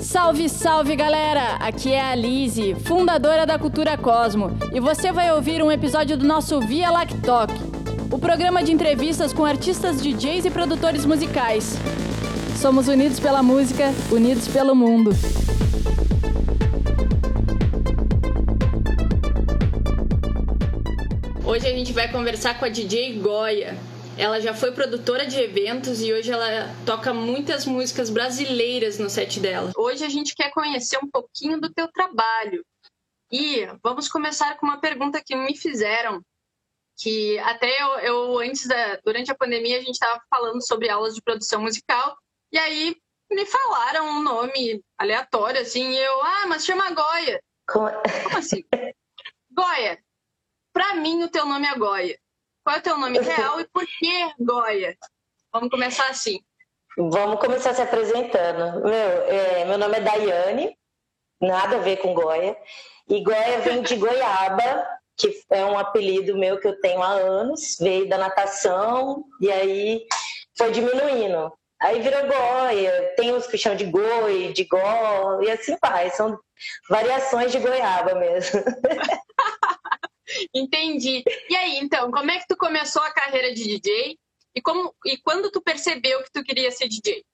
Salve, salve galera! Aqui é a Lise, fundadora da Cultura Cosmo, e você vai ouvir um episódio do nosso Via Lactoc, o programa de entrevistas com artistas, DJs e produtores musicais. Somos unidos pela música, unidos pelo mundo. Hoje a gente vai conversar com a DJ Goya. Ela já foi produtora de eventos e hoje ela toca muitas músicas brasileiras no set dela. Hoje a gente quer conhecer um pouquinho do teu trabalho. E vamos começar com uma pergunta que me fizeram, que até eu, eu antes da, durante a pandemia a gente estava falando sobre aulas de produção musical e aí me falaram um nome aleatório assim, e eu, ah, mas chama Goya. Como, assim? Goya. Para mim o teu nome é Goya. Qual é o teu nome real e por que Goya? Vamos começar assim. Vamos começar se apresentando. Meu, é, meu nome é Daiane, nada a ver com Goya. E Goya vem de Goiaba, que é um apelido meu que eu tenho há anos, veio da natação e aí foi diminuindo. Aí virou Goia, tem os que chamam de Goi, de Gó, e assim vai, são variações de goiaba mesmo. Entendi. E aí, então, como é que tu começou a carreira de DJ? E, como, e quando tu percebeu que tu queria ser DJ?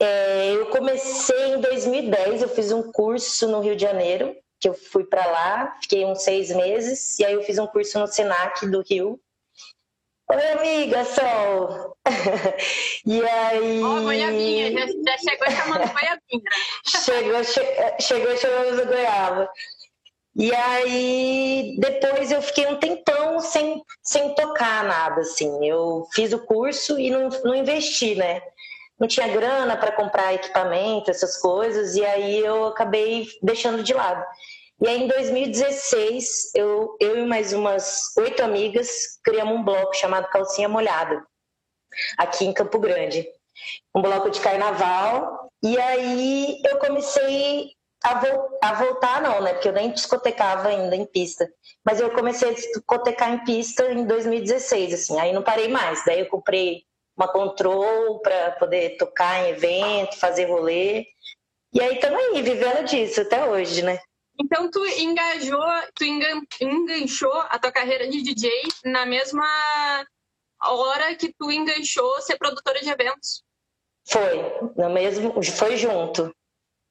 É, eu comecei em 2010, eu fiz um curso no Rio de Janeiro, que eu fui para lá, fiquei uns seis meses, e aí eu fiz um curso no Senac do Rio. Oi, amiga, Sol! e aí... Ó, oh, goiabinha, já, já chegou chamando goiabinha. chegou, che, chegou chamando goiaba. E aí, depois eu fiquei um tempão sem, sem tocar nada, assim. Eu fiz o curso e não, não investi, né? Não tinha grana para comprar equipamento, essas coisas, e aí eu acabei deixando de lado. E aí, em 2016, eu, eu e mais umas oito amigas criamos um bloco chamado Calcinha Molhada, aqui em Campo Grande. Um bloco de carnaval. E aí eu comecei a, vo a, voltar não, né? Porque eu nem discotecava ainda em pista. Mas eu comecei a discotecar em pista em 2016, assim. Aí não parei mais. Daí eu comprei uma control para poder tocar em evento, fazer rolê. E aí estamos aí, vivendo disso até hoje, né? Então tu engajou, tu enganchou a tua carreira de DJ na mesma hora que tu enganchou ser produtora de eventos. Foi, no mesmo, foi junto.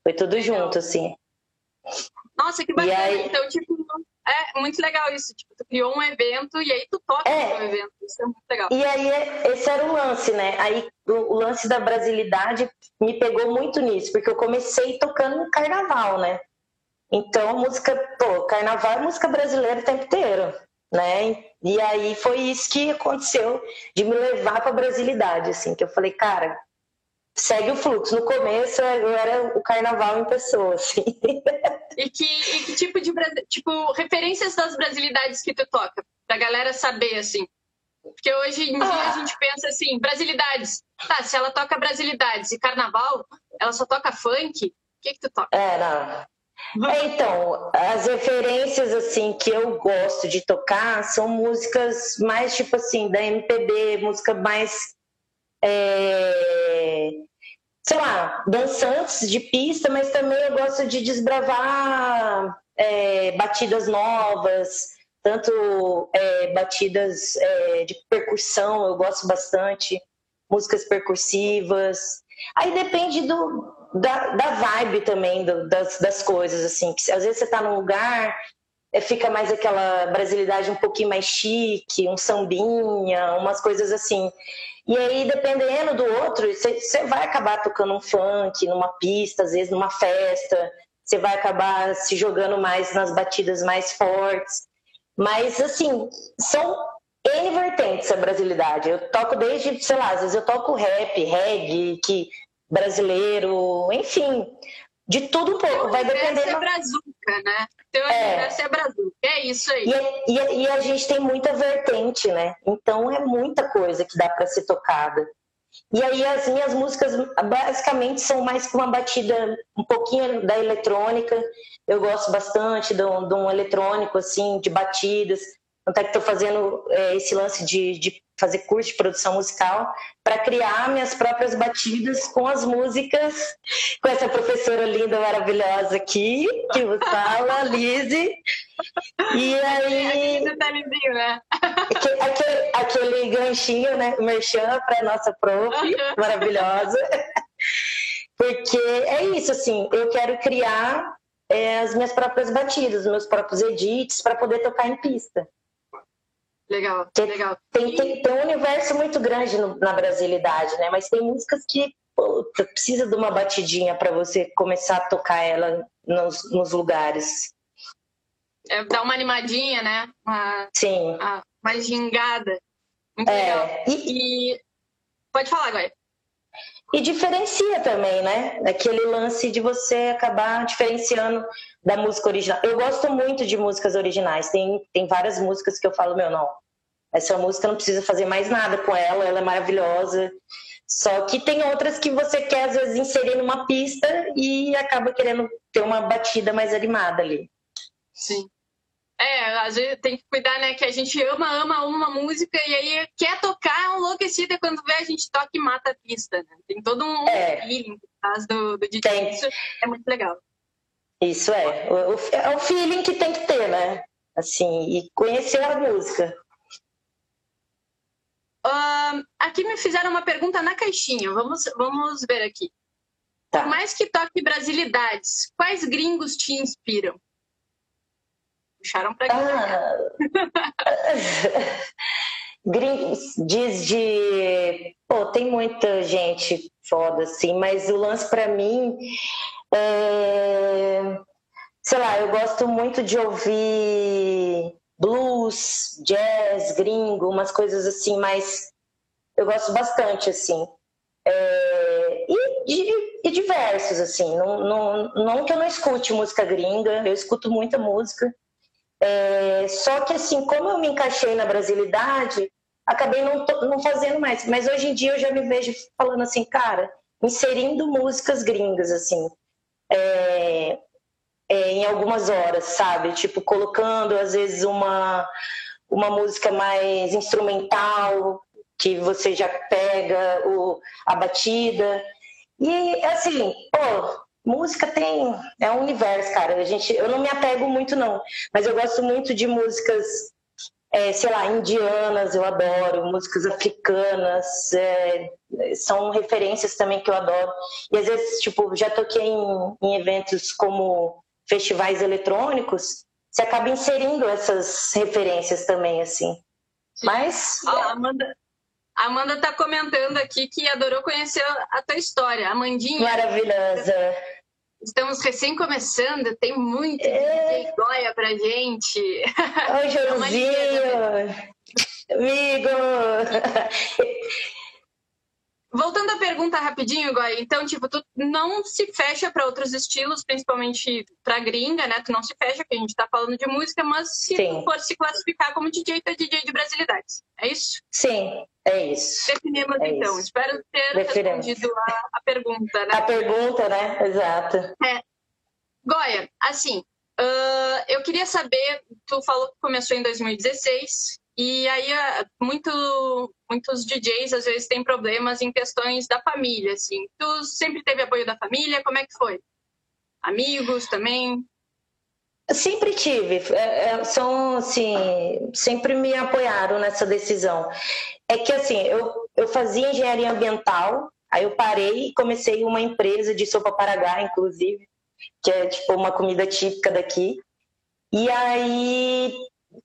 Foi tudo junto, assim. Nossa, que bacana. Aí... Então, tipo, é muito legal isso. Tipo, tu criou um evento e aí tu toca é. no evento. Isso é muito legal. E aí, esse era o lance, né? Aí, o lance da brasilidade me pegou muito nisso, porque eu comecei tocando no carnaval, né? Então, música, pô, carnaval é música brasileira o tempo inteiro, né? E aí foi isso que aconteceu de me levar para a brasilidade, assim, que eu falei, cara, segue o fluxo. No começo eu era o carnaval em pessoa, assim. E que, e que tipo de tipo referências das brasilidades que tu toca, pra galera saber assim. Porque hoje em dia ah. a gente pensa assim, brasilidades. Tá, se ela toca brasilidades e carnaval, ela só toca funk, o que que tu toca? É, não. É, então, as referências assim que eu gosto de tocar são músicas mais tipo assim da MPB, música mais é, sei lá, dançantes de pista, mas também eu gosto de desbravar é, batidas novas, tanto é, batidas é, de percussão, eu gosto bastante, músicas percussivas. Aí depende do, da, da vibe também do, das, das coisas, assim, às vezes você está num lugar é, fica mais aquela brasilidade um pouquinho mais chique, um sambinha, umas coisas assim. E aí, dependendo do outro, você vai acabar tocando um funk numa pista, às vezes numa festa, você vai acabar se jogando mais nas batidas mais fortes. Mas, assim, são N vertentes a brasilidade. Eu toco desde, sei lá, às vezes eu toco rap, reggae, que brasileiro, enfim, de tudo um pouco. Vai depender. É brazuca, né? Teu é. é brazuca. É isso aí. E, e, e, a gente tem muita vertente, né? Então é muita coisa que dá para ser tocada. E aí as minhas músicas basicamente são mais que uma batida um pouquinho da eletrônica. Eu gosto bastante de um, de um eletrônico assim, de batidas. Tanto é que estou fazendo é, esse lance de, de fazer curso de produção musical para criar minhas próprias batidas com as músicas, com essa professora linda, maravilhosa aqui, que vos fala, Lise. E aí. Detalhezinho, né? Aquele, aquele ganchinho, né? Merchan para nossa prof, maravilhosa. Porque é isso, assim, eu quero criar é, as minhas próprias batidas, meus próprios edits para poder tocar em pista. Legal, tem, legal. Tem, tem, tem, um universo muito grande no, na brasilidade, né? Mas tem músicas que puta, precisa de uma batidinha para você começar a tocar ela nos, nos lugares. É, dá uma animadinha, né? Uma, Sim. Uma, uma gingada. Muito é, legal. E, e... Pode falar, agora. E diferencia também, né? Aquele lance de você acabar diferenciando da música original. Eu gosto muito de músicas originais. Tem, tem várias músicas que eu falo, meu, não. Essa música não precisa fazer mais nada com ela, ela é maravilhosa. Só que tem outras que você quer, às vezes, inserir numa pista e acaba querendo ter uma batida mais animada ali. Sim. É, às vezes tem que cuidar, né? Que a gente ama, ama uma música e aí quer tocar enlouquecida quando vê a gente toca e mata a pista, né? Tem todo um é. feeling por causa do, do DJ. Isso é muito legal. Isso é. O, é o feeling que tem que ter, né? Assim, e conhecer a música. Uh, aqui me fizeram uma pergunta na caixinha. Vamos, vamos ver aqui. Tá. Por mais que toque brasilidades, quais gringos te inspiram? Puxaram para ah, Gringos diz de. Pô, tem muita gente foda, assim, mas o lance para mim é. Sei lá, eu gosto muito de ouvir blues, jazz, gringo, umas coisas assim, mas eu gosto bastante, assim. É, e, e, e, diversos, assim. Não, não, não que eu não escute música gringa, eu escuto muita música, é, só que assim, como eu me encaixei na brasilidade, acabei não, não fazendo mais. Mas hoje em dia eu já me vejo falando assim, cara, inserindo músicas gringas, assim, é, é, em algumas horas, sabe? Tipo, colocando às vezes uma, uma música mais instrumental, que você já pega o, a batida. E assim, pô, música tem é um universo, cara. A gente, eu não me apego muito não, mas eu gosto muito de músicas, é, sei lá, indianas. Eu adoro músicas africanas. É, são referências também que eu adoro. E às vezes, tipo, já toquei em, em eventos como festivais eletrônicos. Você acaba inserindo essas referências também, assim. Mas. Ah, Amanda, a Amanda tá comentando aqui que adorou conhecer a tua história. Amandinha. Maravilhosa. Estamos recém começando, tem muito é... DJ Goya pra gente. Oi, Joãozinho! Amigo! Voltando à pergunta rapidinho, Goya, então, tipo, tu não se fecha para outros estilos, principalmente para gringa, né? Tu não se fecha, porque a gente está falando de música, mas se Sim. for se classificar como DJ, tu é DJ de brasilidades. É isso? Sim, é isso. Definimos é então. Isso. Espero ter Definimos. respondido a, a, pergunta, né? A pergunta, né? Exato. É. Goya, assim, uh, eu queria saber, tu falou que começou em 2016, e aí, muito, muitos DJs às vezes têm problemas em questões da família, assim. Tu sempre teve apoio da família? Como é que foi? Amigos também? Sempre tive. É, é, são, assim, sempre me apoiaram nessa decisão. É que, assim, eu, eu fazia engenharia ambiental, aí eu parei e comecei uma empresa de sopa paragá, inclusive, que é, tipo, uma comida típica daqui. E aí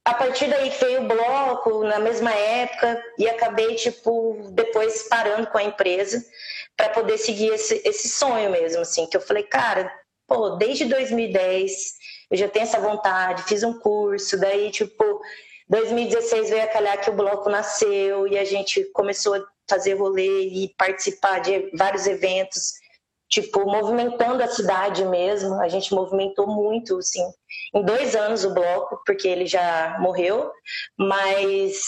a partir daí veio o bloco na mesma época e acabei tipo depois parando com a empresa para poder seguir esse, esse sonho mesmo assim que eu falei cara pô desde 2010 eu já tenho essa vontade fiz um curso daí tipo 2016 veio a calhar que o bloco nasceu e a gente começou a fazer rolê e participar de vários eventos tipo, movimentando a cidade mesmo. A gente movimentou muito, assim, em dois anos o bloco, porque ele já morreu, mas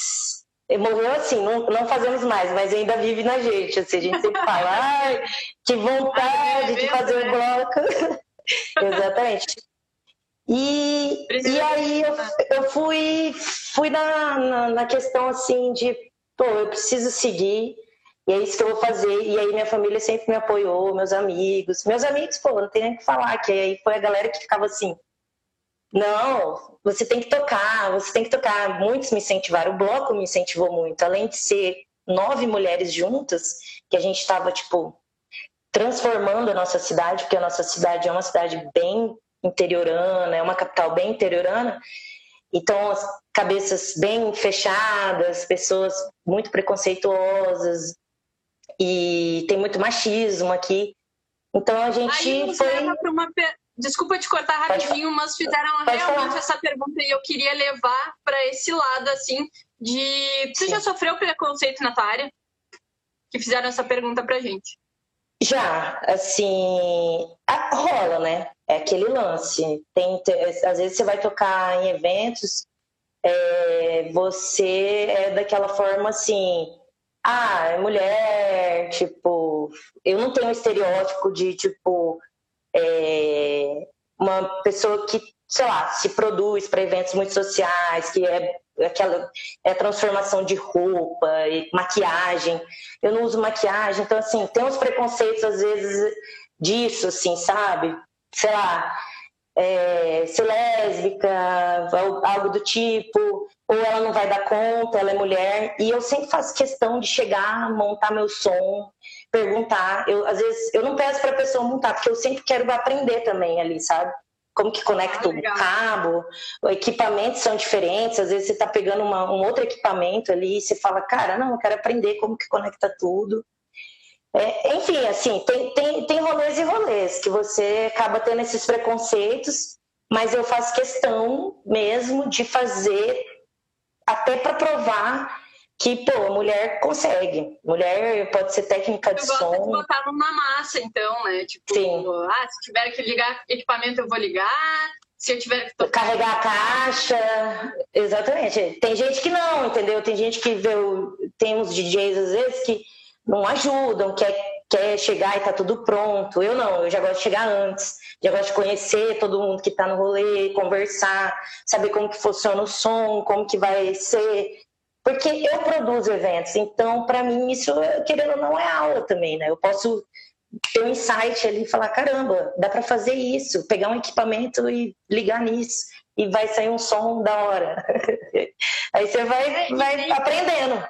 morreu assim, não, não fazemos mais, mas ainda vive na gente. Assim, a gente sempre fala, ai, que vontade de fazer o bloco. Exatamente. E, e aí eu, eu fui fui na, na, na questão assim de, pô, eu preciso seguir, e é isso que eu vou fazer. E aí minha família sempre me apoiou, meus amigos. Meus amigos, pô, não tem nem o que falar, que aí foi a galera que ficava assim, não, você tem que tocar, você tem que tocar. Muitos me incentivaram, o bloco me incentivou muito. Além de ser nove mulheres juntas, que a gente estava, tipo, transformando a nossa cidade, porque a nossa cidade é uma cidade bem interiorana, é uma capital bem interiorana. Então, as cabeças bem fechadas, pessoas muito preconceituosas e tem muito machismo aqui. Então a gente Aí foi. Uma... Desculpa te cortar rapidinho, mas fizeram Pode realmente falar. essa pergunta e eu queria levar para esse lado assim de você Sim. já sofreu preconceito na tua área? Que fizeram essa pergunta pra gente. Já, assim, rola, né? É aquele lance. Tem, às vezes você vai tocar em eventos, é, você é daquela forma assim, ah, é mulher, tipo, eu não tenho estereótipo de, tipo, é, uma pessoa que, sei lá, se produz para eventos muito sociais, que é aquela é transformação de roupa e maquiagem. Eu não uso maquiagem, então assim, tem uns preconceitos às vezes disso, assim, sabe? Sei lá, é, ser lésbica, algo do tipo, ou ela não vai dar conta, ela é mulher. E eu sempre faço questão de chegar, montar meu som, perguntar. Eu, às vezes, eu não peço para a pessoa montar, porque eu sempre quero aprender também ali, sabe? Como que conecta ah, o cabo, equipamentos são diferentes, às vezes você está pegando uma, um outro equipamento ali e você fala, cara, não, eu quero aprender como que conecta tudo. É, enfim, assim, tem, tem, tem rolês e rolês que você acaba tendo esses preconceitos, mas eu faço questão mesmo de fazer até para provar que, pô, a mulher consegue. Mulher pode ser técnica de eu som. Gosto de botar numa massa, então, né? Tipo, Sim. ah, se tiver que ligar equipamento, eu vou ligar. Se eu tiver que tocar... Carregar a caixa. Exatamente. Tem gente que não, entendeu? Tem gente que vê. O... Tem uns DJs, às vezes, que não ajudam, quer, quer chegar e tá tudo pronto. Eu não, eu já gosto de chegar antes, já gosto de conhecer todo mundo que tá no rolê, conversar, saber como que funciona o som, como que vai ser. Porque eu produzo eventos, então para mim isso, querendo ou não, é aula também, né? Eu posso ter um insight ali e falar, caramba, dá para fazer isso, pegar um equipamento e ligar nisso e vai sair um som da hora. Aí você vai, vai aprendendo.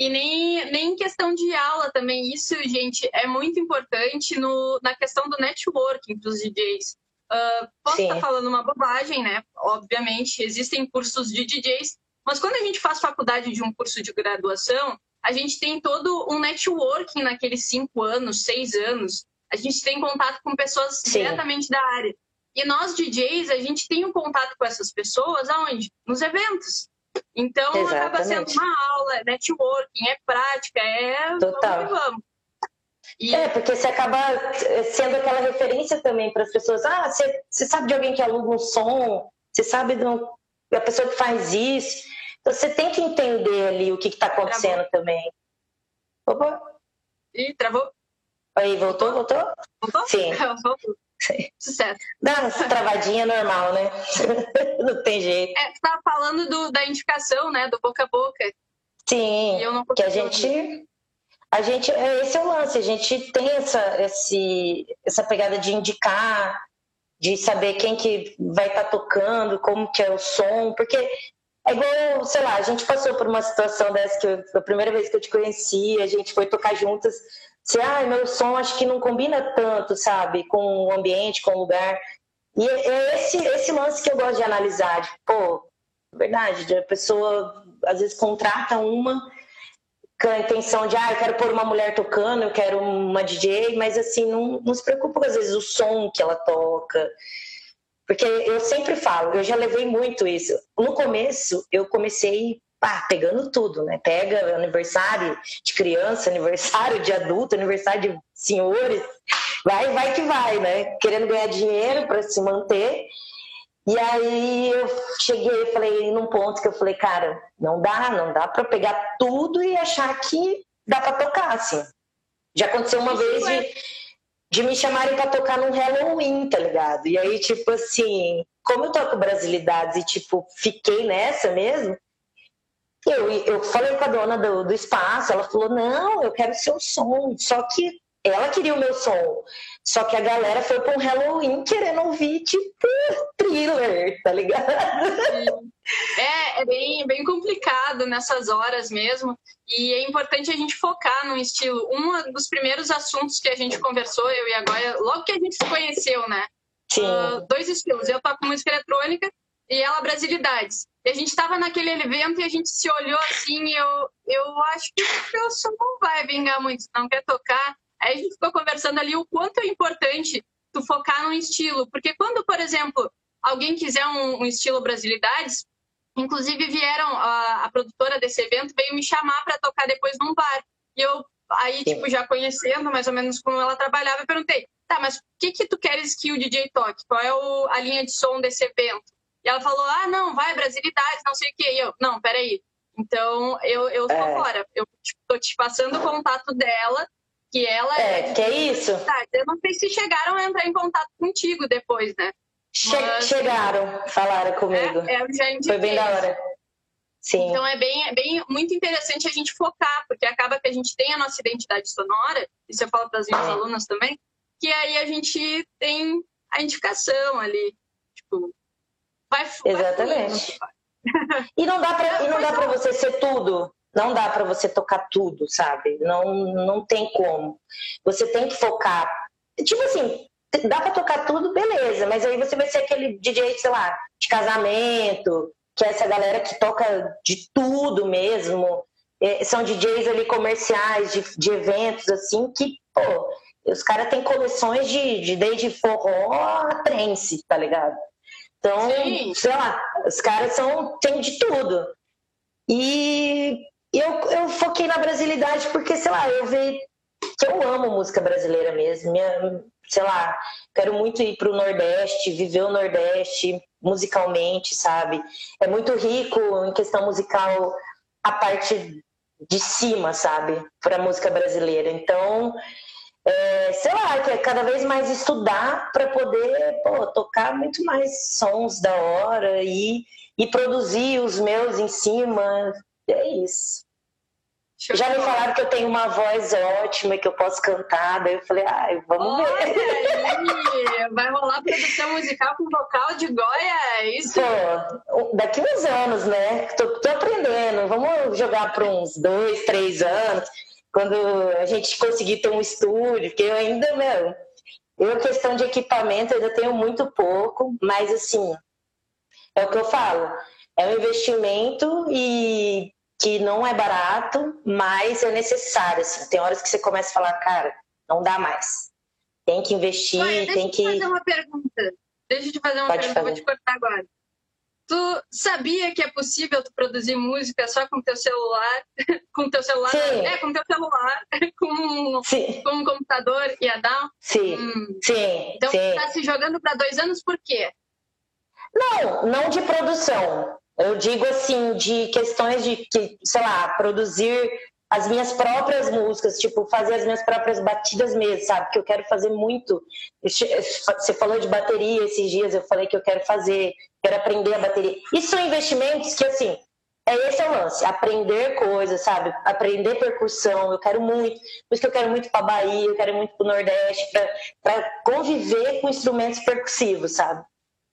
E nem, nem em questão de aula também. Isso, gente, é muito importante no, na questão do networking para os DJs. Uh, ah, posso estar falando uma bobagem, né? Obviamente, existem cursos de DJs, mas quando a gente faz faculdade de um curso de graduação, a gente tem todo um networking naqueles cinco anos, seis anos. A gente tem contato com pessoas Sim. diretamente da área. E nós, DJs, a gente tem um contato com essas pessoas aonde? Nos eventos. Então, Exatamente. acaba sendo uma aula, é networking, é prática, é Total. vamos vamos. E... É, porque você acaba sendo aquela referência também para as pessoas. Ah, você, você sabe de alguém que aluga um som, você sabe da pessoa que faz isso. Então, você tem que entender ali o que está acontecendo travou. também. Opa! Ih, travou. Aí, voltou, voltou? Voltou? Sim. voltou. Sucesso. Dá essa travadinha normal, né? não tem jeito. É, você tava falando do, da indicação, né? Do boca a boca. Sim. que a gente. A gente, é, esse é o lance, a gente tem essa, esse, essa pegada de indicar, de saber quem que vai estar tá tocando, como que é o som, porque é igual, sei lá, a gente passou por uma situação dessa que eu, a primeira vez que eu te conheci, a gente foi tocar juntas, você, ah, meu som acho que não combina tanto, sabe, com o ambiente, com o lugar. E é, é esse, esse lance que eu gosto de analisar, de, pô, verdade, a pessoa às vezes contrata uma com a intenção de, ah, eu quero pôr uma mulher tocando, eu quero uma DJ, mas assim, não, não se preocupa com às vezes o som que ela toca. Porque eu sempre falo, eu já levei muito isso. No começo, eu comecei pá, pegando tudo, né? Pega aniversário de criança, aniversário de adulto, aniversário de senhores, vai, vai que vai, né? Querendo ganhar dinheiro para se manter. E aí eu cheguei e falei num ponto que eu falei, cara, não dá, não dá para pegar tudo e achar que dá para tocar, assim. Já aconteceu uma vez de, de me chamarem para tocar num Halloween, tá ligado? E aí, tipo assim, como eu toco brasilidades e, tipo, fiquei nessa mesmo, eu, eu falei com a dona do, do espaço, ela falou, não, eu quero seu som. Só que ela queria o meu som. Só que a galera foi para um Halloween querendo ouvir, tipo, thriller, tá ligado? É, é bem, bem complicado nessas horas mesmo. E é importante a gente focar no estilo. Um dos primeiros assuntos que a gente conversou, eu e a Goya, logo que a gente se conheceu, né? Sim. Uh, dois estilos. Eu toco música eletrônica e ela brasilidades. E a gente estava naquele evento e a gente se olhou assim e eu, eu acho que o som não vai vingar muito, não quer tocar. Aí a gente ficou conversando ali o quanto é importante tu focar num estilo. Porque quando, por exemplo, alguém quiser um, um estilo brasilidades, inclusive vieram, a, a, produtora desse evento veio me chamar para tocar depois num bar. E eu, aí, tipo, já conhecendo mais ou menos como ela trabalhava, eu perguntei, tá, mas o que que tu queres que o DJ toque? Qual é o, a linha de som desse evento? E ela falou, ah, não, vai, brasilidades, não sei o quê. E eu, não, peraí. Então, eu, eu tô é. fora. Eu tipo, tô te passando o contato dela que ela é. É, que é isso? Eu não sei se chegaram a entrar em contato contigo depois, né? Che Mas, chegaram, falaram comigo. É, é, Foi bem da hora. Sim. Então é bem, é bem muito interessante a gente focar, porque acaba que a gente tem a nossa identidade sonora, isso eu falo para as minhas é. alunas também, que aí a gente tem a indicação ali, tipo, vai Exatamente. Vai e não dá para não dá para você ser tudo. Não dá para você tocar tudo, sabe? Não, não tem como. Você tem que focar. Tipo assim, dá para tocar tudo, beleza, mas aí você vai ser aquele DJ, sei lá, de casamento, que é essa galera que toca de tudo mesmo. É, são DJs ali comerciais, de, de eventos, assim, que, pô, os caras têm coleções de, de desde forró a trance, tá ligado? Então, Sim. sei lá, os caras são, tem de tudo. E eu, eu foquei na brasilidade porque, sei lá, eu vi que eu amo música brasileira mesmo. Minha, sei lá, quero muito ir para o Nordeste, viver o Nordeste musicalmente, sabe? É muito rico em questão musical a parte de cima, sabe? Para a música brasileira. Então, é, sei lá, que é cada vez mais estudar para poder pô, tocar muito mais sons da hora e, e produzir os meus em cima, é isso. Já me falaram que eu tenho uma voz ótima, que eu posso cantar, daí eu falei, ai, vamos Olha ver. Aí, vai rolar produção musical com vocal de Goia, é isso? Pô, daqui uns anos, né? Tô, tô aprendendo, vamos jogar para uns dois, três anos, quando a gente conseguir ter um estúdio, porque eu ainda, meu, eu, questão de equipamento, ainda tenho muito pouco, mas assim, é o que eu falo, é um investimento e que não é barato, mas é necessário. Assim. Tem horas que você começa a falar, cara, não dá mais. Tem que investir, Olha, tem que. Deixa eu fazer uma pergunta. Deixa eu te fazer uma Pode pergunta, fazer. vou te cortar agora. Tu sabia que é possível tu produzir música só com teu celular? com teu celular? Sim. É, com teu celular, com, Sim. com um computador e a DAW? Sim. Hum. Sim. Então Sim. tá se jogando para dois anos por quê? Não, não de produção. Eu digo assim, de questões de, que, sei lá, produzir as minhas próprias músicas, tipo, fazer as minhas próprias batidas mesmo, sabe? Que eu quero fazer muito. Você falou de bateria esses dias, eu falei que eu quero fazer, quero aprender a bateria. Isso são investimentos que, assim, é esse é o lance, aprender coisas, sabe? Aprender percussão, eu quero muito. Por isso que eu quero muito para Bahia, eu quero muito para o Nordeste, para conviver com instrumentos percussivos, sabe?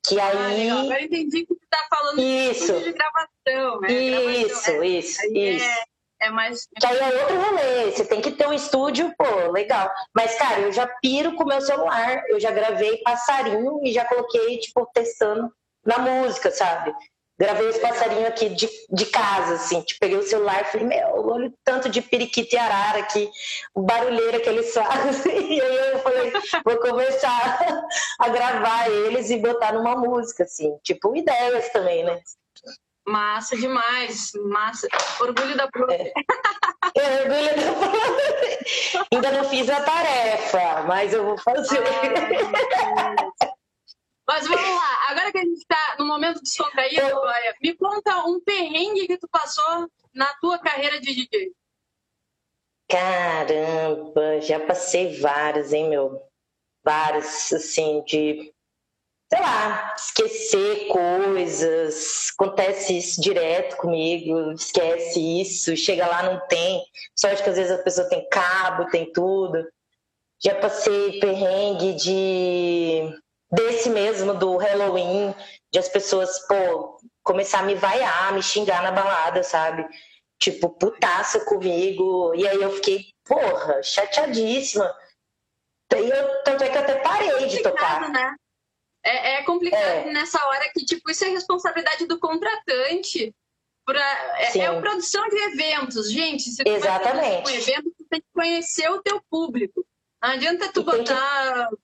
Que ah, aí. Ah, Agora entendi que você está falando isso. de gravação. Né? Isso, gravação, é, isso, isso. É, é mais. Que aí é outro rolê. Você tem que ter um estúdio, pô, legal. Mas, cara, eu já piro com o meu celular. Eu já gravei passarinho e já coloquei, tipo, testando na música, sabe? Gravei os passarinhos aqui de, de casa, assim. Tipo, peguei o celular e falei, meu, olha o tanto de periquito e arara aqui, o barulheiro que eles fazem. E aí eu falei, vou começar a gravar eles e botar numa música, assim. Tipo, ideias também, né? Massa demais, massa. Orgulho da. É. é orgulho da prof. Ainda não fiz a tarefa, mas eu vou fazer. Mas vamos lá, agora que a gente está no momento descontraído, olha, me conta um perrengue que tu passou na tua carreira de DJ. Caramba, já passei vários, hein, meu? Vários, assim, de sei lá, esquecer coisas, acontece isso direto comigo, esquece isso, chega lá, não tem. Sorte que às vezes a pessoa tem cabo, tem tudo. Já passei perrengue de desse mesmo do Halloween, de as pessoas, pô, começar a me vaiar, me xingar na balada, sabe? Tipo, putaça comigo. E aí eu fiquei, porra, chateadíssima. E eu, tanto é que eu até parei de tocar. Né? É, é complicado é. nessa hora que, tipo, isso é responsabilidade do contratante. Pra, é, é a produção de eventos, gente. Se Exatamente. Vai um evento, tu tem que conhecer o teu público. Não adianta tu botar que...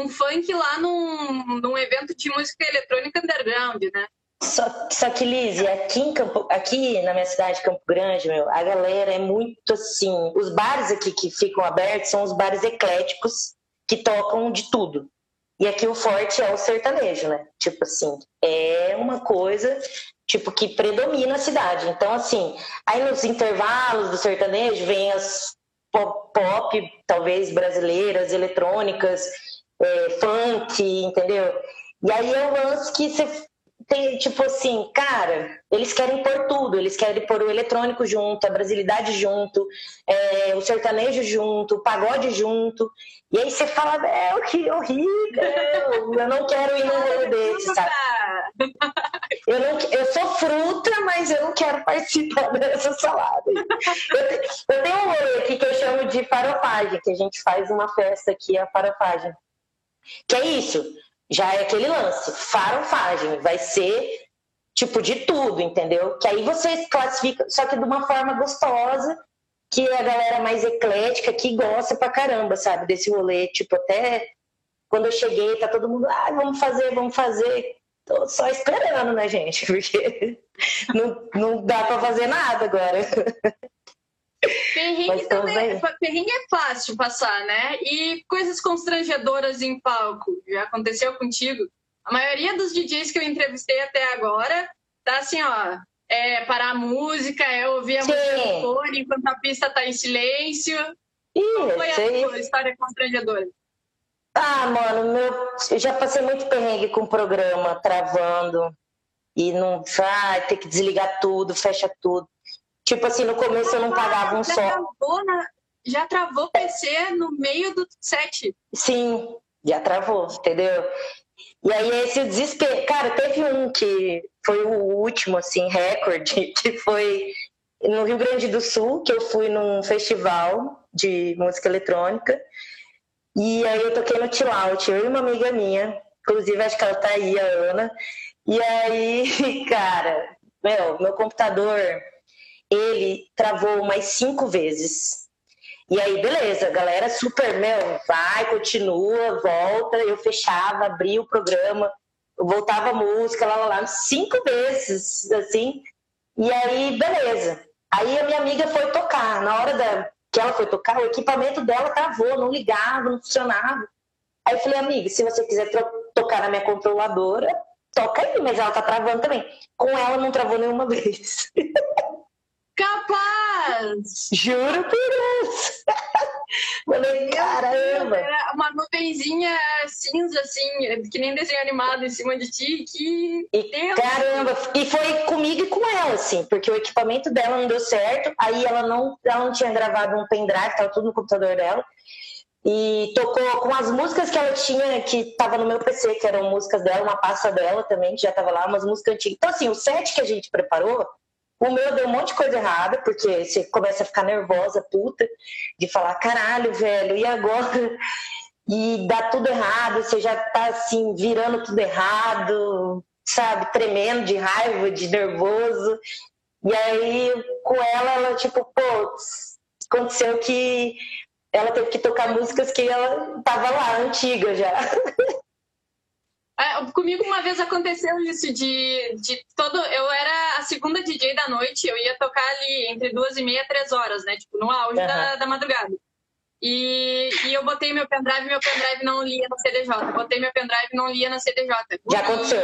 um funk lá num, num evento de música eletrônica underground, né? Só, só que, Lizzie, aqui, em Campo, aqui na minha cidade, Campo Grande, meu, a galera é muito assim. Os bares aqui que ficam abertos são os bares ecléticos que tocam de tudo. E aqui o forte é o sertanejo, né? Tipo assim, é uma coisa tipo que predomina a cidade. Então, assim, aí nos intervalos do sertanejo vem as pop, pop talvez brasileiras, eletrônicas, é, funk, entendeu? E aí é o lance que você tem, tipo assim, cara, eles querem pôr tudo, eles querem pôr o eletrônico junto, a brasilidade junto, é, o sertanejo junto, o pagode junto. E aí você fala, é, que horrível, eu não quero ir num rolê desse, sabe? Eu, não, eu sou fruta, mas eu não quero participar dessa salada. Eu, eu tenho um rolê aqui que eu chamo de farofagem, que a gente faz uma festa aqui, a farofagem. Que é isso, já é aquele lance, farofagem, vai ser tipo de tudo, entendeu? Que aí você classifica, só que de uma forma gostosa, que a galera mais eclética, que gosta pra caramba, sabe, desse rolê, tipo, até quando eu cheguei, tá todo mundo, ah, vamos fazer, vamos fazer. Tô só esperando, né, gente? Porque não, não dá pra fazer nada agora. Perrengue também, é, perrengue é fácil passar, né? E coisas constrangedoras em palco, já aconteceu contigo? A maioria dos DJs que eu entrevistei até agora tá assim, ó, é parar a música, é ouvir a Sim. música do fone enquanto a pista tá em silêncio. Ih, Qual foi a tua história constrangedora? Ah, mano, meu, eu já passei muito perrengue com o programa, travando. E não vai ter que desligar tudo, fecha tudo. Tipo assim, no começo eu não pagava um já só. Travou na... Já travou o PC no meio do set. Sim, já travou, entendeu? E aí esse desespero. Cara, teve um que foi o último, assim, recorde, que foi no Rio Grande do Sul, que eu fui num festival de música eletrônica. E aí eu toquei no Tilaut, eu e uma amiga minha, inclusive acho que ela tá aí, a Ana. E aí, cara, meu, meu computador ele travou mais cinco vezes. E aí, beleza, galera super, meu, vai, continua, volta. Eu fechava, abria o programa, voltava a música, lá, lá, lá, cinco vezes, assim. E aí, beleza. Aí a minha amiga foi tocar. Na hora da, que ela foi tocar, o equipamento dela travou, não ligava, não funcionava. Aí eu falei, amiga, se você quiser tocar na minha controladora, toca aí, mas ela tá travando também. Com ela não travou nenhuma vez. Capaz! Juro por Deus! Falei, caramba! Era uma nuvenzinha cinza, assim, que nem desenho animado em cima de ti, que. E, Deus. Caramba! E foi comigo e com ela, assim, porque o equipamento dela não deu certo, aí ela não, ela não tinha gravado um pendrive, tava tudo no computador dela. E tocou com as músicas que ela tinha, que estava no meu PC, que eram músicas dela, uma pasta dela também, que já estava lá, umas músicas antigas. Então, assim, o set que a gente preparou o meu deu um monte de coisa errada, porque você começa a ficar nervosa, puta, de falar, caralho, velho, e agora? E dá tudo errado, você já tá assim, virando tudo errado, sabe, tremendo de raiva, de nervoso. E aí, com ela, ela, tipo, pô, aconteceu que ela teve que tocar músicas que ela tava lá, antiga já. É, comigo uma vez aconteceu isso de, de todo. Eu era a segunda DJ da noite, eu ia tocar ali entre duas e meia, três horas, né? Tipo, no auge uhum. da, da madrugada. E, e eu botei meu pendrive, meu pendrive não lia na CDJ. Botei meu pendrive não lia na CDJ. Já aconteceu.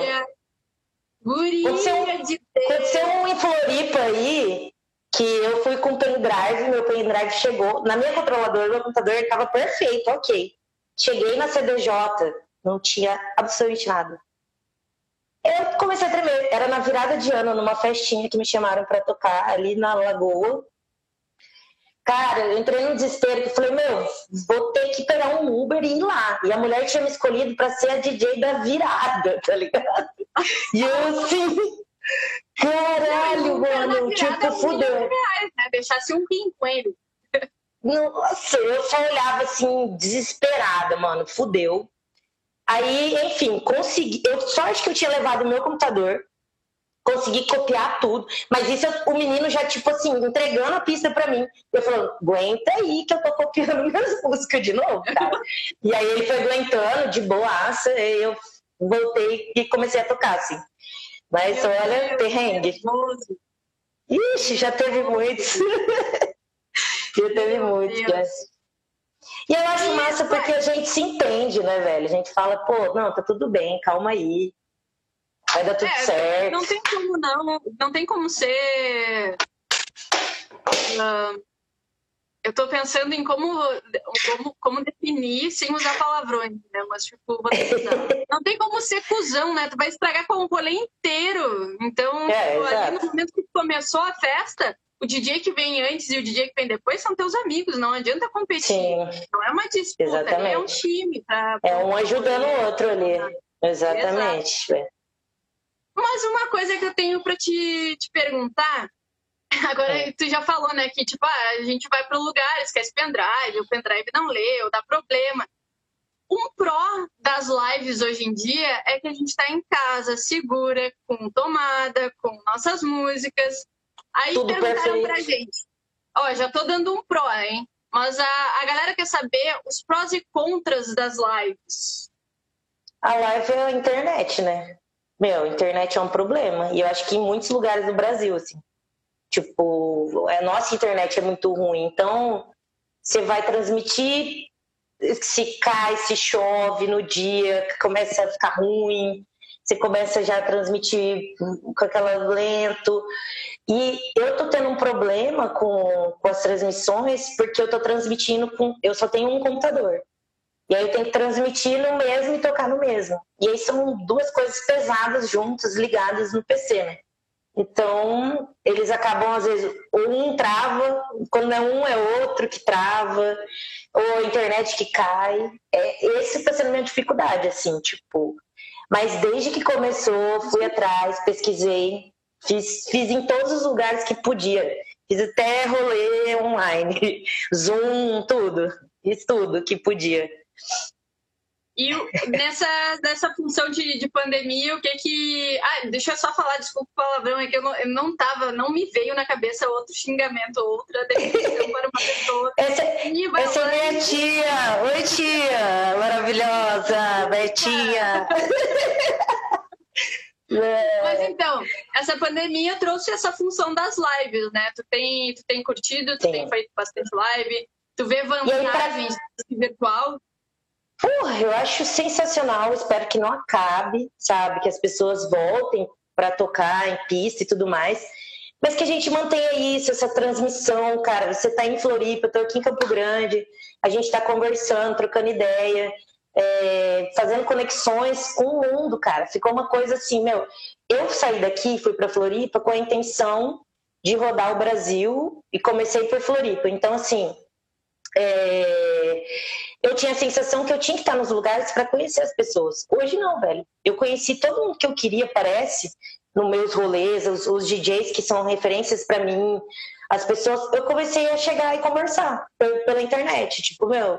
Guria aconteceu, de Deus. aconteceu um em Floripa aí que eu fui com pendrive, meu pendrive chegou. Na minha controladora, meu computador estava perfeito, ok. Cheguei na CDJ, não tinha absolutamente nada. Eu comecei a tremer. Era na virada de ano, numa festinha que me chamaram para tocar ali na Lagoa. Cara, eu entrei no desespero que falei, meu, vou ter que pegar um Uber e ir lá. E a mulher tinha me escolhido para ser a DJ da virada, tá ligado? E eu assim, caralho, mano, tipo, é fudeu. Né? Deixasse um rim com ele. Nossa, eu só olhava assim, desesperada, mano, fudeu. Aí, enfim, consegui. Eu, sorte que eu tinha levado o meu computador, consegui copiar tudo, mas isso o menino já, tipo assim, entregando a pista para mim. Eu falando, aguenta aí que eu tô copiando minhas músicas de novo, cara. e aí ele foi aguentando de boaça, e eu voltei e comecei a tocar, assim. Mas meu olha, Deus, perrengue. Ixi, já teve muitos. já teve muitos, e eu acho massa porque a gente se entende, né, velho? A gente fala, pô, não, tá tudo bem, calma aí. Vai dar tudo é, certo. Não tem como não, não tem como ser. Uh, eu tô pensando em como, como, como definir sem usar palavrões, né? Mas, tipo, não tem como ser cuzão, né? Tu vai estragar com o rolê inteiro. Então, é, tipo, ali no momento que começou a festa, o DJ que vem antes e o DJ que vem depois são teus amigos, não adianta competir. Sim. Não é uma disputa, Exatamente. é um time. Pra, é um ajudando o outro ali. Exatamente. Exato. Mas uma coisa que eu tenho para te, te perguntar, agora é. tu já falou, né, que tipo, ah, a gente vai para um lugar, esquece pendrive, o pendrive não lê, ou dá problema. Um pró das lives hoje em dia é que a gente está em casa, segura, com tomada, com nossas músicas. Aí Tudo perguntaram perfeito. pra gente. Ó, já tô dando um pró, hein? Mas a, a galera quer saber os prós e contras das lives. A live é a internet, né? Meu, a internet é um problema. E eu acho que em muitos lugares do Brasil, assim. Tipo, a nossa internet é muito ruim. Então, você vai transmitir, se cai, se chove no dia, começa a ficar ruim você começa já a transmitir com aquela lento. E eu tô tendo um problema com, com as transmissões porque eu tô transmitindo com. Eu só tenho um computador. E aí eu tenho que transmitir no mesmo e tocar no mesmo. E aí são duas coisas pesadas juntas, ligadas no PC, né? Então, eles acabam, às vezes, ou um trava, quando é um, é outro que trava, ou a internet que cai. É, esse está sendo minha dificuldade, assim, tipo, mas desde que começou, fui atrás, pesquisei, fiz, fiz em todos os lugares que podia. Fiz até rolê online, Zoom, tudo. Fiz tudo que podia. E nessa, nessa função de, de pandemia, o que que. Ah, deixa eu só falar, desculpa o palavrão, é que eu não, eu não tava, não me veio na cabeça outro xingamento, outra definição para uma pessoa. Essa, essa é minha tia! Oi, tia! Maravilhosa! Betinha! Mas então, essa pandemia trouxe essa função das lives, né? Tu tem, tu tem curtido, tu Sim. tem feito bastante live, tu vê vantagens pra... virtual Porra, eu acho sensacional, espero que não acabe, sabe? Que as pessoas voltem para tocar em pista e tudo mais. Mas que a gente mantenha isso, essa transmissão, cara. Você tá em Floripa, eu tô aqui em Campo Grande, a gente tá conversando, trocando ideia, é, fazendo conexões com o mundo, cara. Ficou uma coisa assim, meu. Eu saí daqui, fui para Floripa com a intenção de rodar o Brasil e comecei por Floripa. Então, assim, é, eu tinha a sensação que eu tinha que estar nos lugares para conhecer as pessoas. Hoje não, velho. Eu conheci todo mundo que eu queria, parece, nos meus rolês, os, os DJs que são referências para mim, as pessoas. Eu comecei a chegar e conversar pela internet, tipo, meu.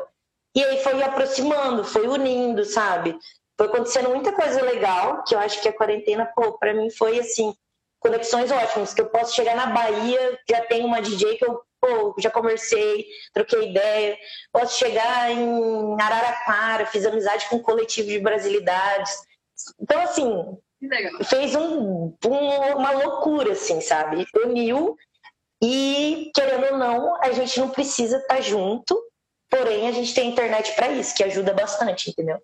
E aí foi me aproximando, foi unindo, sabe? Foi acontecendo muita coisa legal, que eu acho que a quarentena, pô, para mim foi assim, conexões ótimas, que eu posso chegar na Bahia, já tem uma DJ que eu pô, já conversei, troquei ideia. Posso chegar em Araraquara, fiz amizade com um coletivo de brasilidades. Então, assim, fez um, um, uma loucura, assim, sabe? Uniu e, querendo ou não, a gente não precisa estar junto, porém a gente tem internet para isso, que ajuda bastante, entendeu?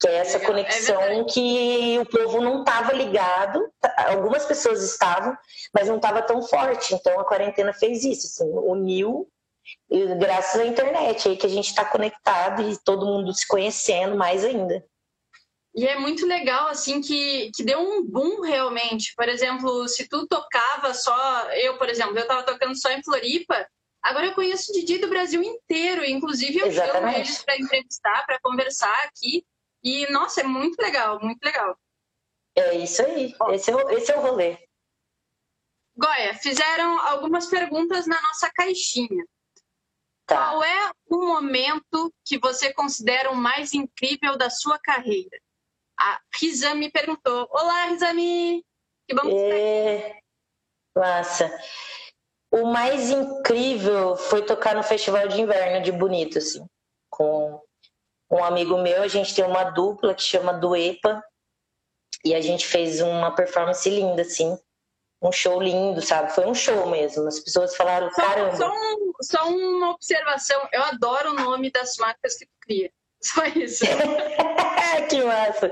Que é essa Legal. É conexão é que o povo não estava ligado, algumas pessoas estavam, mas não estava tão forte. Então a quarentena fez isso, assim, uniu, graças à internet, aí que a gente está conectado e todo mundo se conhecendo mais ainda. E é muito legal, assim, que, que deu um boom realmente. Por exemplo, se tu tocava só... Eu, por exemplo, eu tava tocando só em Floripa, agora eu conheço DJ do Brasil inteiro. Inclusive, eu Exatamente. chamo eles para entrevistar, para conversar aqui. E, nossa, é muito legal, muito legal. É isso aí. Esse é o, esse é o rolê. Goya, fizeram algumas perguntas na nossa caixinha. Tá. Qual é o momento que você considera o mais incrível da sua carreira? A Rizami perguntou. Olá, Rizami! Que bom que é... Massa. O mais incrível foi tocar no Festival de Inverno de Bonito, assim, com um amigo meu. A gente tem uma dupla que chama Duepa e a gente fez uma performance linda, assim, um show lindo, sabe? Foi um show mesmo. As pessoas falaram, só, caramba. Só, um, só uma observação. Eu adoro o nome das marcas que tu cria. Só isso. que massa.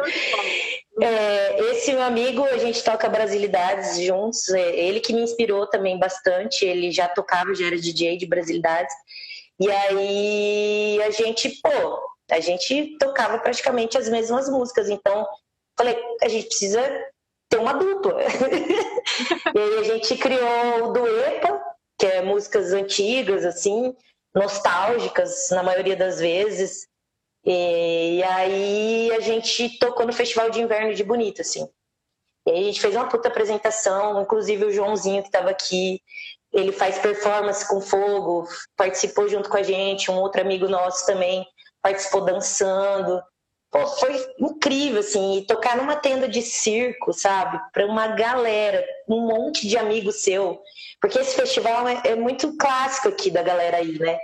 É, esse meu amigo, a gente toca Brasilidades juntos. É ele que me inspirou também bastante. Ele já tocava, já era DJ de Brasilidades. E aí a gente, pô, a gente tocava praticamente as mesmas músicas. Então, falei, a gente precisa ter uma dupla. e aí a gente criou o Duepa, que é músicas antigas, assim, nostálgicas na maioria das vezes. E, aí a gente tocou no Festival de Inverno de Bonito, assim. E aí a gente fez uma puta apresentação, inclusive o Joãozinho que estava aqui, ele faz performance com fogo, participou junto com a gente, um outro amigo nosso também participou dançando. Pô, foi incrível, assim, e tocar numa tenda de circo, sabe? Para uma galera, um monte de amigos seu. Porque esse festival é, é, muito clássico aqui da galera aí, né?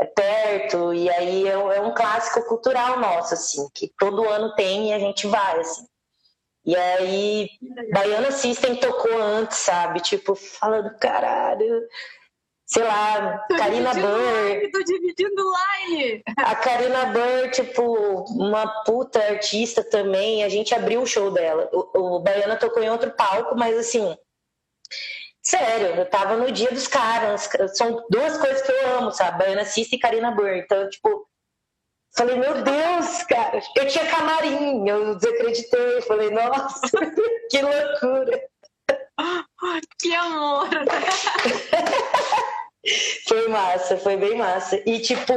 É perto, e aí é, é, um clássico cultural nosso, assim, que todo ano tem e a gente vai, assim. E aí, Baiana System tocou antes, sabe? Tipo, falando, caralho, sei lá, Karina Burr. tô dividindo line. A Karina Burr, tipo, uma puta artista também. A gente abriu o show dela. O, o Baiana tocou em outro palco, mas assim. Sério, eu tava no dia dos caras. São duas coisas que eu amo, sabe? Baiana Cista e Karina Burr. Então, tipo, falei, meu Deus, cara. Eu tinha camarim, eu desacreditei. Falei, nossa, que loucura. Que amor! Foi massa, foi bem massa. E, tipo,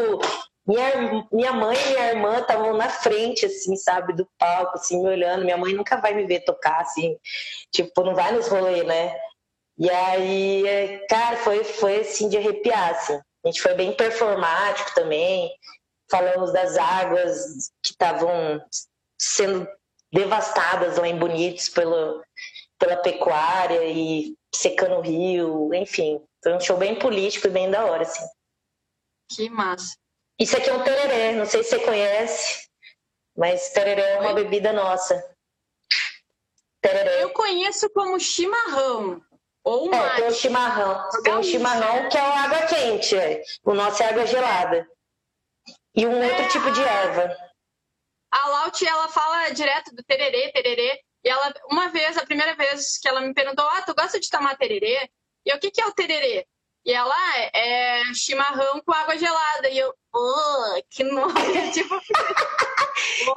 minha, minha mãe e minha irmã estavam na frente, assim, sabe, do palco, assim, me olhando. Minha mãe nunca vai me ver tocar, assim, tipo, não vai nos rolês, né? E aí, é, cara, foi, foi assim, de arrepiar, assim. A gente foi bem performático também. Falamos das águas que estavam sendo devastadas lá em Bonitos pelo, pela pecuária e secando o rio, enfim. Foi um show bem político e bem da hora, assim. Que massa. Isso aqui é um tereré, não sei se você conhece, mas tereré é uma bebida nossa. Tereré. Eu conheço como chimarrão. Ou é, tem o chimarrão. Tem o chimarrão que é água quente, é. o nosso é água gelada. E um é, outro tipo de erva. A Laut, ela fala direto do tererê, tererê. E ela, uma vez, a primeira vez que ela me perguntou, ah, tu gosta de tomar tererê? E o que, que é o tererê? E ela é, é chimarrão com água gelada. E eu, oh, que nojo. tipo...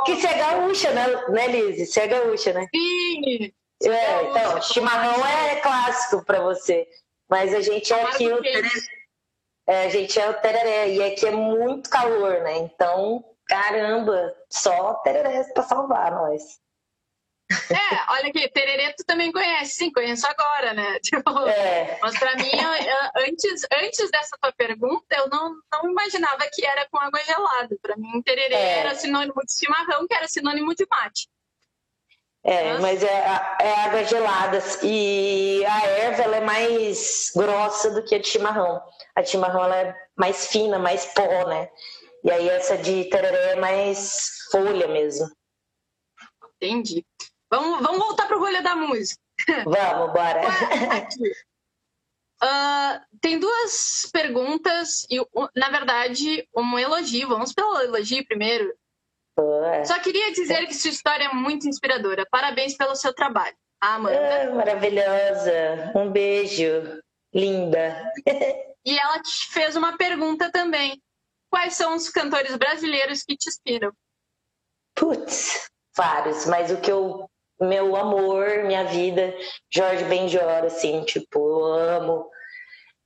que você é gaúcha, né, né Liz? Você é gaúcha, né? Sim. É, então, chimarrão é clássico para você. Mas a gente é aqui o tereré. É, a gente é o tereré. E aqui é muito calor, né? Então, caramba, só tereré para salvar nós. É, olha aqui, tererê tu também conhece, sim, conheço agora, né? Tipo, é. Mas para mim, antes, antes dessa tua pergunta, eu não, não imaginava que era com água gelada. Para mim, tererê é. era sinônimo de chimarrão, que era sinônimo de mate. É, mas é, é água gelada e a erva ela é mais grossa do que a de chimarrão. A de chimarrão ela é mais fina, mais pó, né? E aí essa de tereré é mais folha mesmo. Entendi. Vamos, vamos voltar para o rolê da música. Vamos, bora. Uh, tem duas perguntas e, na verdade, um elogio. Vamos pelo elogio primeiro. Só queria dizer que sua história é muito inspiradora. Parabéns pelo seu trabalho. Ah, Amanda. É, maravilhosa. Um beijo. Linda. e ela te fez uma pergunta também. Quais são os cantores brasileiros que te inspiram? Putz, vários, mas o que eu meu amor, minha vida, Jorge Benjor, assim, tipo, eu amo.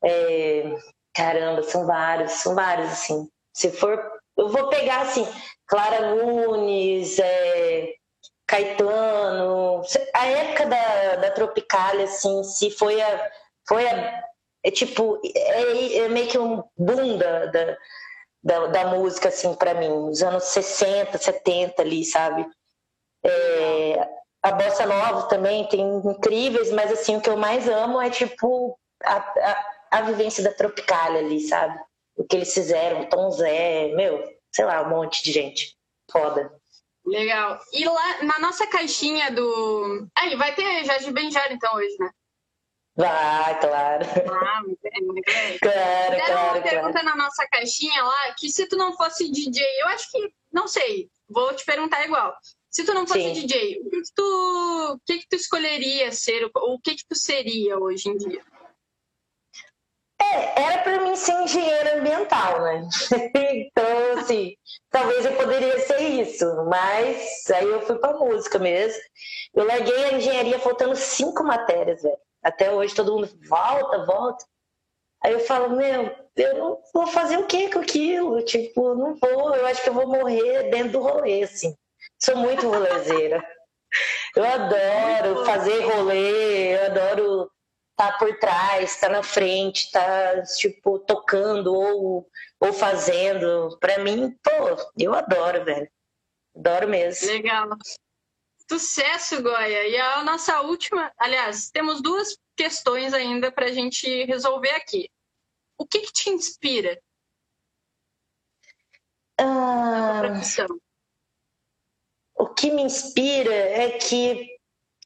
É, caramba, são vários, são vários, assim. Se for, eu vou pegar, assim, Clara Nunes, é, Caetano, a época da, da Tropicália, assim, se foi a, foi a, é tipo, é, é meio que um boom da, da, da, da música, assim, para mim, os anos 60, 70 ali, sabe? É, a bossa nova também tem incríveis, mas assim, o que eu mais amo é tipo a, a, a vivência da Tropicália ali, sabe? O que eles fizeram, Tom Zé, meu, sei lá, um monte de gente. Foda. Legal. E lá na nossa caixinha do. Aí, vai ter Jorge Benjar então hoje, né? Vai, claro. Ah, muito bem. Claro, Deram claro, uma pergunta claro. na nossa caixinha lá que se tu não fosse DJ, eu acho que. Não sei, vou te perguntar igual. Se tu não fosse Sim. DJ, o que, que tu, o que, que tu escolheria ser? Ou o que, que tu seria hoje em dia? É, era para mim ser engenheiro ambiental, né? então, assim, talvez eu poderia ser isso, mas aí eu fui para música mesmo. Eu larguei a engenharia faltando cinco matérias, velho. Até hoje todo mundo volta, volta. Aí eu falo, meu, eu não vou fazer o que com aquilo? Tipo, não vou, eu acho que eu vou morrer dentro do rolê, assim. Sou muito rolezeira. Eu adoro fazer rolê, eu adoro estar por trás, estar na frente, estar, tipo, tocando ou, ou fazendo. Pra mim, pô, eu adoro, velho. Adoro mesmo. Legal. Sucesso, Goya. E a nossa última, aliás, temos duas questões ainda para a gente resolver aqui. O que, que te inspira na Ah, profissão? O que me inspira é que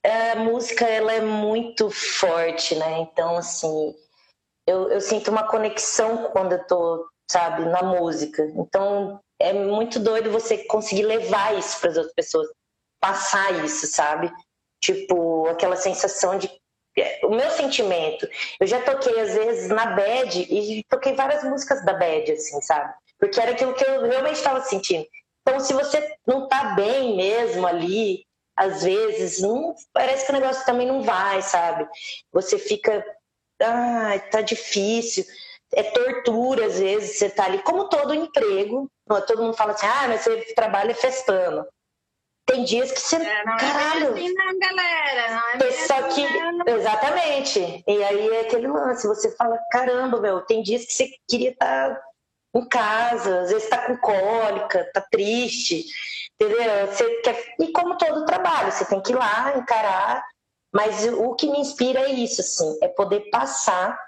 a música ela é muito forte, né? Então, assim, eu, eu sinto uma conexão quando eu tô, sabe, na música. Então, é muito doido você conseguir levar isso para as outras pessoas, passar isso, sabe? Tipo, aquela sensação de. O meu sentimento. Eu já toquei, às vezes, na bad e toquei várias músicas da bad, assim, sabe? Porque era aquilo que eu realmente estava sentindo. Então, se você não tá bem mesmo ali, às vezes, não, parece que o negócio também não vai, sabe? Você fica, ah, tá difícil. É tortura, às vezes, você tá ali, como todo emprego. é? Todo mundo fala assim, ah, mas você trabalha festando. Tem dias que você. É, não é caralho! bem assim, não, galera. Não é Só assim, que, não. exatamente. E aí é aquele lance, você fala, caramba, meu, tem dias que você queria estar em casa, às vezes tá com cólica, tá triste, entendeu? Você quer... E como todo trabalho, você tem que ir lá, encarar. Mas o que me inspira é isso, assim, é poder passar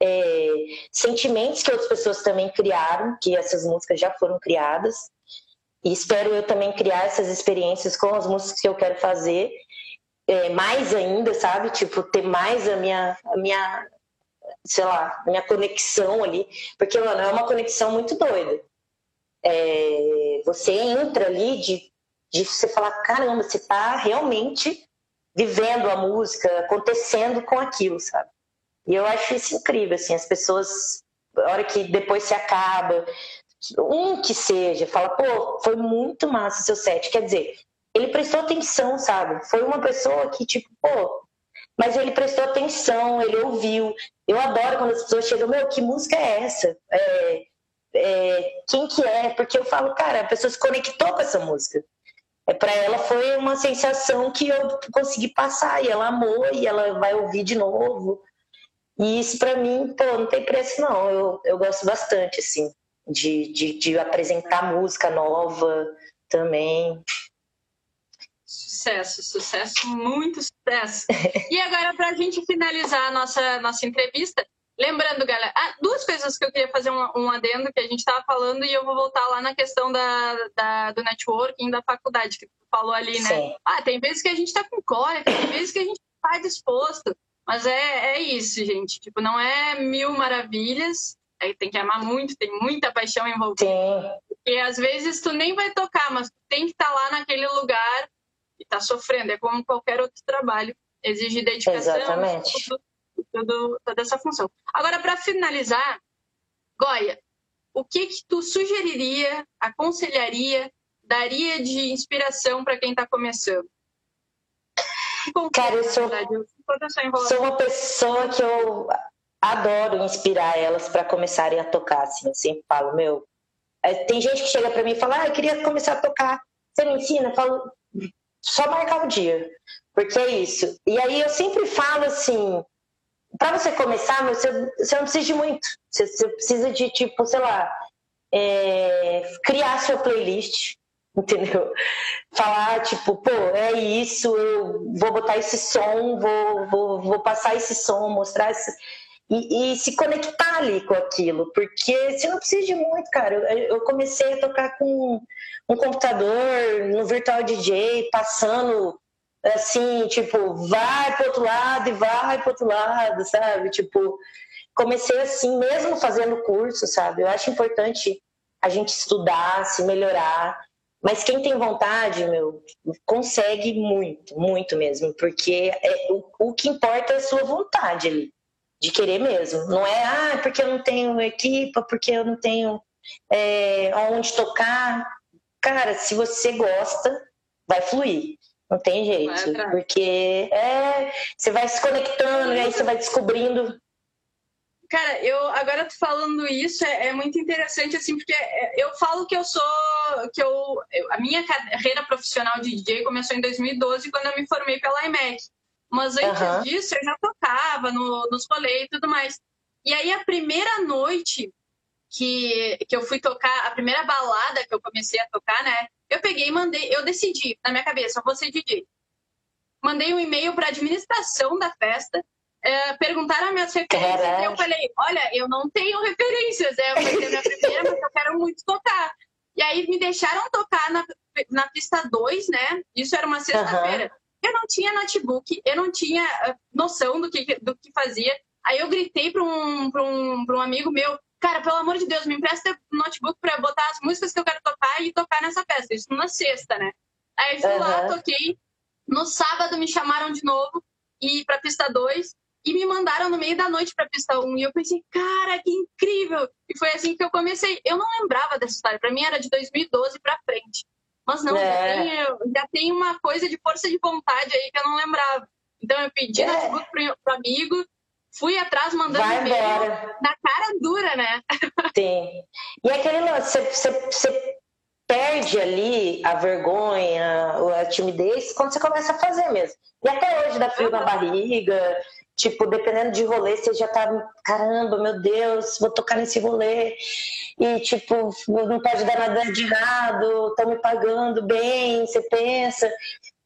é, sentimentos que outras pessoas também criaram, que essas músicas já foram criadas, e espero eu também criar essas experiências com as músicas que eu quero fazer, é, mais ainda, sabe? Tipo, ter mais a minha, a minha, sei lá, minha conexão ali, porque, mano, é uma conexão muito doida. É, você entra ali de, de você falar, caramba, você tá realmente vivendo a música, acontecendo com aquilo, sabe? E eu acho isso incrível, assim, as pessoas, a hora que depois se acaba, um que seja, fala, pô, foi muito massa seu set. Quer dizer, ele prestou atenção, sabe? Foi uma pessoa que, tipo, pô, mas ele prestou atenção, ele ouviu. Eu adoro quando as pessoas chegam, meu, que música é essa? É, é, quem que é? Porque eu falo, cara, a pessoa se conectou com essa música. É, para ela foi uma sensação que eu consegui passar, e ela amou, e ela vai ouvir de novo. E isso para mim, pô, não tem preço não. Eu, eu gosto bastante, assim, de, de, de apresentar música nova também. Sucesso, sucesso, muito sucesso. E agora, para a gente finalizar a nossa, nossa entrevista, lembrando, galera, ah, duas coisas que eu queria fazer um, um adendo que a gente estava falando e eu vou voltar lá na questão da, da, do networking da faculdade, que tu falou ali, né? Sim. Ah, tem vezes que a gente está com cólica, tem vezes que a gente está disposto, mas é, é isso, gente. Tipo, não é mil maravilhas, aí tem que amar muito, tem muita paixão envolvida. Sim, E às vezes tu nem vai tocar, mas tu tem que estar lá naquele lugar e tá sofrendo. É como qualquer outro trabalho. Exige dedicação, Exatamente. tudo, tudo- toda essa função. Agora, para finalizar, Goya, o que que tu sugeriria, aconselharia daria de inspiração para quem está começando? Cara, eu sou, sou uma pessoa que eu adoro inspirar elas para começarem a tocar, assim, eu sempre falo, meu, é, tem gente que chega para mim e fala, ah, eu queria começar a tocar, você me ensina? Eu falo, só marcar o dia, porque é isso. E aí eu sempre falo assim, para você começar, meu, você, você, não precisa de muito, você, você precisa de, tipo, sei lá, é, criar sua playlist, entendeu? Falar, tipo, pô, é isso, eu vou botar esse som, vou, vou, vou passar esse som, mostrar esse e, e, se conectar ali com aquilo, porque você não precisa de muito, cara. Eu, eu comecei a tocar com um computador no Virtual DJ, passando assim, tipo, vai pro outro lado e vai pro outro lado, sabe? Tipo, comecei assim, mesmo fazendo curso, sabe? Eu acho importante a gente estudar, se melhorar. Mas quem tem vontade, meu, consegue muito, muito mesmo, porque é, o, o que importa é a sua vontade ali de querer mesmo. Não é, ah, porque eu não tenho equipa, porque eu não tenho é, onde tocar. Cara, se você gosta, vai fluir. Não tem jeito. Porque é, você vai se conectando e aí você vai descobrindo. Cara, eu agora tô falando isso é, é, muito interessante assim porque eu falo que eu sou que eu, eu, a minha carreira profissional de DJ começou em 2012 quando eu me formei pela IMEC. Mas antes uhum. disso, eu já tocava no, nos rolês e tudo mais. E aí, a primeira noite que, que eu fui tocar, a primeira balada que eu comecei a tocar, né? Eu peguei e mandei, eu decidi na minha cabeça, eu vou ser DJ. Mandei um e-mail para a administração da festa, é, perguntaram minhas referências Caraca. e eu falei, olha, eu não tenho referências, é, vai ser minha primeira, mas eu quero muito tocar. E aí me deixaram tocar na, na pista 2, né? Isso era uma sexta-feira. Uhum. Eu não tinha notebook, eu não tinha ah, noção do que, do que fazia. Aí eu gritei para um, um, um amigo meu, cara, pelo amor de Deus, me empresta um notebook para botar as músicas que eu quero tocar e tocar nessa festa. Isso na sexta, né? Aí fui uhum. lá, toquei. No sábado me chamaram de novo e para pista 2 e me mandaram no meio da noite para pista 1 um, e eu pensei, cara, que incrível! E foi assim que eu comecei. Eu não lembrava dessa história, para mim era de 2012 para frente. Mas não, é. já, tem, já tem uma coisa de força de vontade aí que eu não lembrava. Então eu pedi é. notebook pro, pro amigo, fui atrás mandando Vai e-mail na cara dura, né? Sim. E aquele lance, você, você perde ali a vergonha, a timidez quando você começa a fazer mesmo. E até hoje dá frio uhum. na barriga, Tipo, dependendo de rolê, você já tá, caramba, meu Deus, vou tocar nesse rolê. E, tipo, não pode dar nada de errado, estão me pagando bem, você pensa.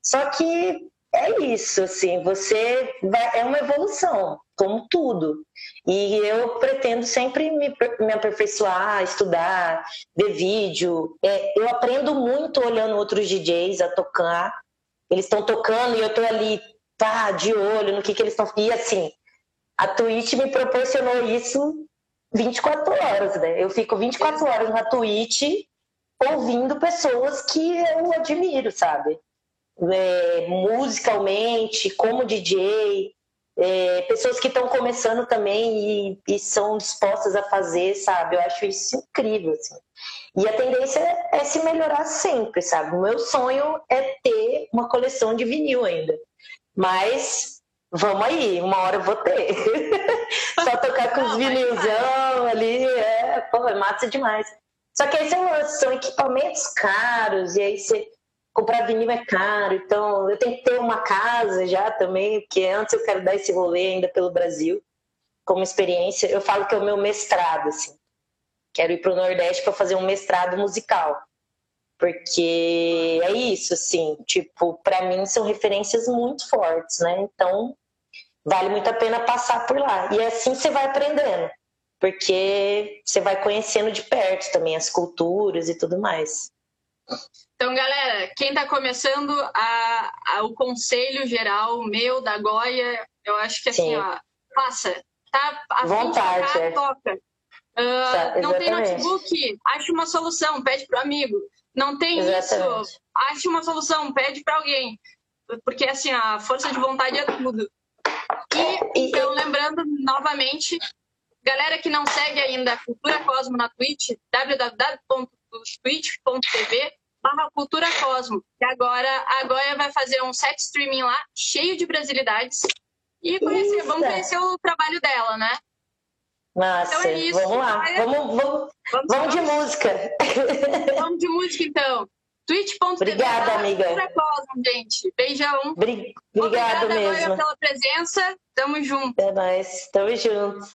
Só que é isso, assim, você vai, é uma evolução, como tudo. E eu pretendo sempre me, me aperfeiçoar, estudar, ver vídeo. É, eu aprendo muito olhando outros DJs a tocar. Eles estão tocando e eu tô ali tá de olho no que, que eles estão. E assim, a Twitch me proporcionou isso 24 horas, né? Eu fico 24 horas na Twitch ouvindo pessoas que eu admiro, sabe? É, musicalmente, como DJ, é, pessoas que estão começando também e, e, são dispostas a fazer, sabe? Eu acho isso incrível, assim. E a tendência é se melhorar sempre, sabe? O meu sonho é ter uma coleção de vinil ainda. Mas vamos aí, uma hora eu vou ter. Só tocar com os vinilzão ali, é, pô, é massa demais. Só que aí são, são equipamentos caros, e aí você comprar vinil é caro, então eu tenho que ter uma casa já também, porque antes eu quero dar esse rolê ainda pelo Brasil, como experiência. Eu falo que é o meu mestrado, assim. Quero ir para o Nordeste para fazer um mestrado musical. Porque é isso, assim, tipo, para mim são referências muito fortes, né? Então, vale muito a pena passar por lá. E assim você vai aprendendo, porque você vai conhecendo de perto também as culturas e tudo mais. Então, galera, quem está começando a, a, o conselho geral meu da Goia, eu acho que assim, Sim. ó, passa, tá? A Vontade, tocar, é. toca. Uh, não tem notebook? Acha uma solução, pede pro amigo. Não tem Exatamente. isso. Ache uma solução, pede para alguém. Porque, assim, a força de vontade é tudo. E, então, lembrando novamente, galera que não segue ainda a Cultura Cosmo na Twitch, www.twitch.tv barra Cultura Cosmo. E agora a Goia vai fazer um set streaming lá, cheio de brasilidades. E conhecer, vamos conhecer o trabalho dela, né? Massa. Então é isso. Vamos lá. Vamos, vamos, vamos, vamos de música. Vamos de música, então. Twitch.tv. Obrigada, amiga. Cosmo, gente. Beijão. Bri Obrigada mesmo. pela presença. Tamo junto. É nóis. Tamo junto.